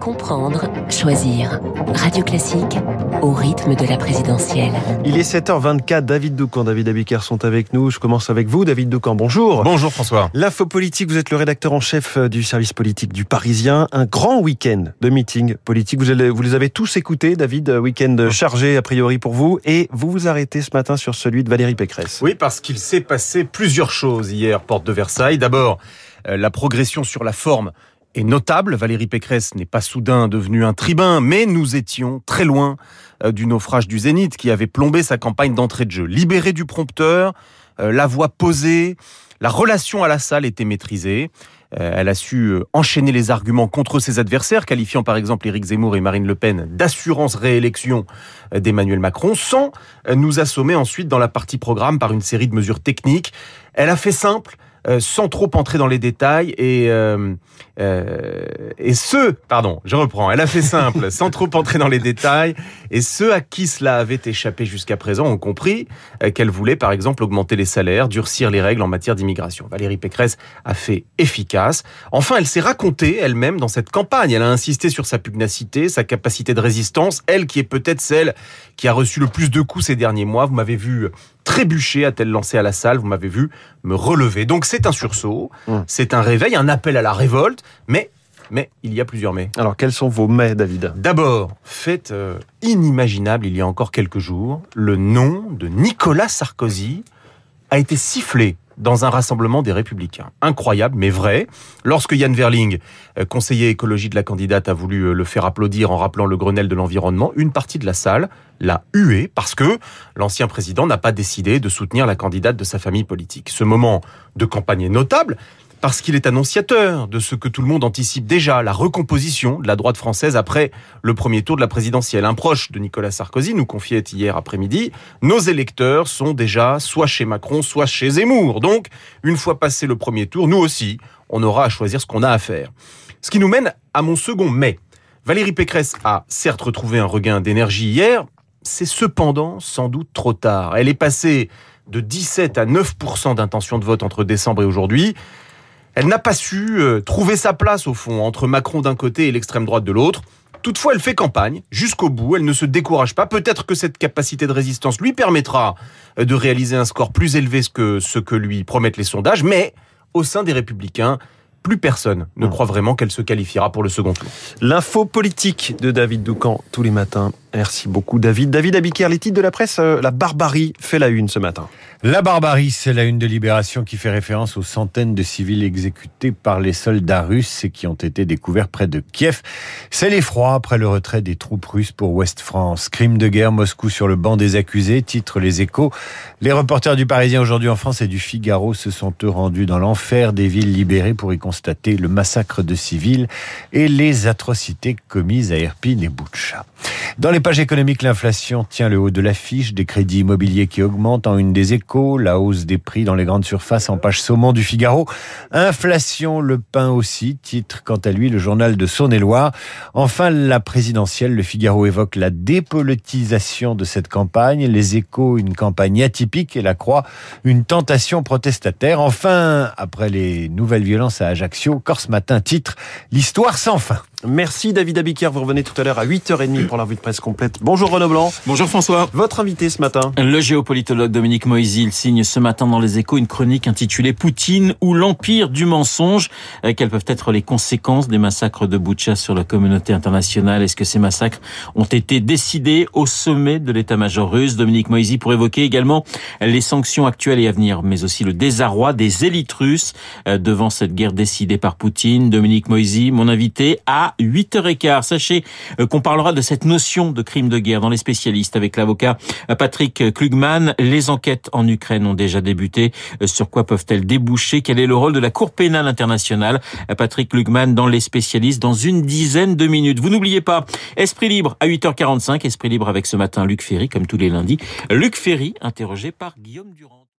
Comprendre, choisir. Radio Classique au rythme de la présidentielle. Il est 7h24, David Doucan, David Abiker sont avec nous. Je commence avec vous, David Doucan. Bonjour. Bonjour François. L'info politique, vous êtes le rédacteur en chef euh, du service politique du Parisien. Un grand week-end de meetings politiques. Vous, allez, vous les avez tous écoutés, David. Euh, week-end chargé a priori pour vous. Et vous vous arrêtez ce matin sur celui de Valérie Pécresse. Oui, parce qu'il s'est passé plusieurs choses hier, porte de Versailles. D'abord, euh, la progression sur la forme est notable. Valérie Pécresse n'est pas soudain devenue un tribun, mais nous étions très loin euh, du naufrage du Zénith qui avait plombé sa campagne d'entrée de jeu. Libérée du prompteur, euh, la voix posée, la relation à la salle était maîtrisée. Euh, elle a su enchaîner les arguments contre ses adversaires, qualifiant par exemple Éric Zemmour et Marine Le Pen d'assurance réélection d'Emmanuel Macron, sans nous assommer ensuite dans la partie programme par une série de mesures techniques. Elle a fait simple, euh, sans trop entrer dans les détails et euh, euh, et ceux, pardon, je reprends. Elle a fait simple, sans trop entrer dans les détails et ceux à qui cela avait échappé jusqu'à présent ont compris qu'elle voulait, par exemple, augmenter les salaires, durcir les règles en matière d'immigration. Valérie Pécresse a fait efficace. Enfin, elle s'est racontée elle-même dans cette campagne. Elle a insisté sur sa pugnacité, sa capacité de résistance. Elle qui est peut-être celle qui a reçu le plus de coups ces derniers mois. Vous m'avez vu trébucher, a-t-elle lancé à la salle. Vous m'avez vu me relever. Donc c'est un sursaut, mmh. c'est un réveil, un appel à la révolte, mais mais il y a plusieurs mais. Alors quels sont vos mais, David? D'abord, fait euh, inimaginable il y a encore quelques jours, le nom de Nicolas Sarkozy a été sifflé dans un rassemblement des Républicains. Incroyable, mais vrai. Lorsque Yann Verling, euh, conseiller écologie de la candidate, a voulu euh, le faire applaudir en rappelant le Grenelle de l'environnement, une partie de la salle l'a hué parce que l'ancien président n'a pas décidé de soutenir la candidate de sa famille politique. Ce moment de campagne est notable, parce qu'il est annonciateur de ce que tout le monde anticipe déjà, la recomposition de la droite française après le premier tour de la présidentielle. Un proche de Nicolas Sarkozy nous confiait hier après-midi, nos électeurs sont déjà soit chez Macron, soit chez Zemmour. Donc, une fois passé le premier tour, nous aussi, on aura à choisir ce qu'on a à faire. Ce qui nous mène à mon second mais. Valérie Pécresse a certes retrouvé un regain d'énergie hier, c'est cependant sans doute trop tard. Elle est passée de 17 à 9% d'intention de vote entre décembre et aujourd'hui. Elle n'a pas su euh, trouver sa place au fond entre Macron d'un côté et l'extrême droite de l'autre. Toutefois, elle fait campagne jusqu'au bout, elle ne se décourage pas. Peut-être que cette capacité de résistance lui permettra euh, de réaliser un score plus élevé que ce que lui promettent les sondages, mais au sein des républicains, plus personne ne hmm. croit vraiment qu'elle se qualifiera pour le second tour. L'info politique de David Doucan tous les matins. Merci beaucoup David. David Abiker, les titres de la presse, euh, la barbarie fait la une ce matin. La barbarie, c'est la une de Libération qui fait référence aux centaines de civils exécutés par les soldats russes et qui ont été découverts près de Kiev. C'est l'effroi après le retrait des troupes russes pour Ouest France. Crime de guerre, Moscou sur le banc des accusés, titre les échos. Les reporters du Parisien aujourd'hui en France et du Figaro se sont eux rendus dans l'enfer des villes libérées pour y constater le massacre de civils et les atrocités commises à Irpin et Boutcha. Dans les pages économiques, l'inflation tient le haut de l'affiche, des crédits immobiliers qui augmentent en une des échos, la hausse des prix dans les grandes surfaces en page saumon du Figaro, inflation, le pain aussi, titre quant à lui le journal de Saône-et-Loire. Enfin, la présidentielle, le Figaro évoque la dépolitisation de cette campagne, les échos, une campagne atypique et la croix, une tentation protestataire. Enfin, après les nouvelles violences à Ajaccio, Corse Matin titre L'histoire sans fin. Merci David Abiker, vous revenez tout à l'heure à 8h30 pour la revue de presse complète. Bonjour Renaud Blanc. Bonjour François. Votre invité ce matin Le géopolitologue Dominique Moisy, il signe ce matin dans les échos une chronique intitulée Poutine ou l'empire du mensonge. Euh, quelles peuvent être les conséquences des massacres de Boucha sur la communauté internationale? Est-ce que ces massacres ont été décidés au sommet de l'état-major russe? Dominique Moisy pour évoquer également les sanctions actuelles et à venir, mais aussi le désarroi des élites russes euh, devant cette guerre décidée par Poutine. Dominique Moisy, mon invité, a 8h15. Sachez euh, qu'on parlera de cette notion de crime de guerre dans les spécialistes avec l'avocat euh, Patrick Klugman. Les enquêtes en Ukraine ont déjà débuté. Euh, sur quoi peuvent-elles déboucher? Quel est le rôle de la Cour pénale internationale? Patrick Klugman dans les spécialistes dans une dizaine de minutes. Vous n'oubliez pas, Esprit Libre à 8h45. Esprit Libre avec ce matin Luc Ferry, comme tous les lundis. Luc Ferry, interrogé par Guillaume Durand.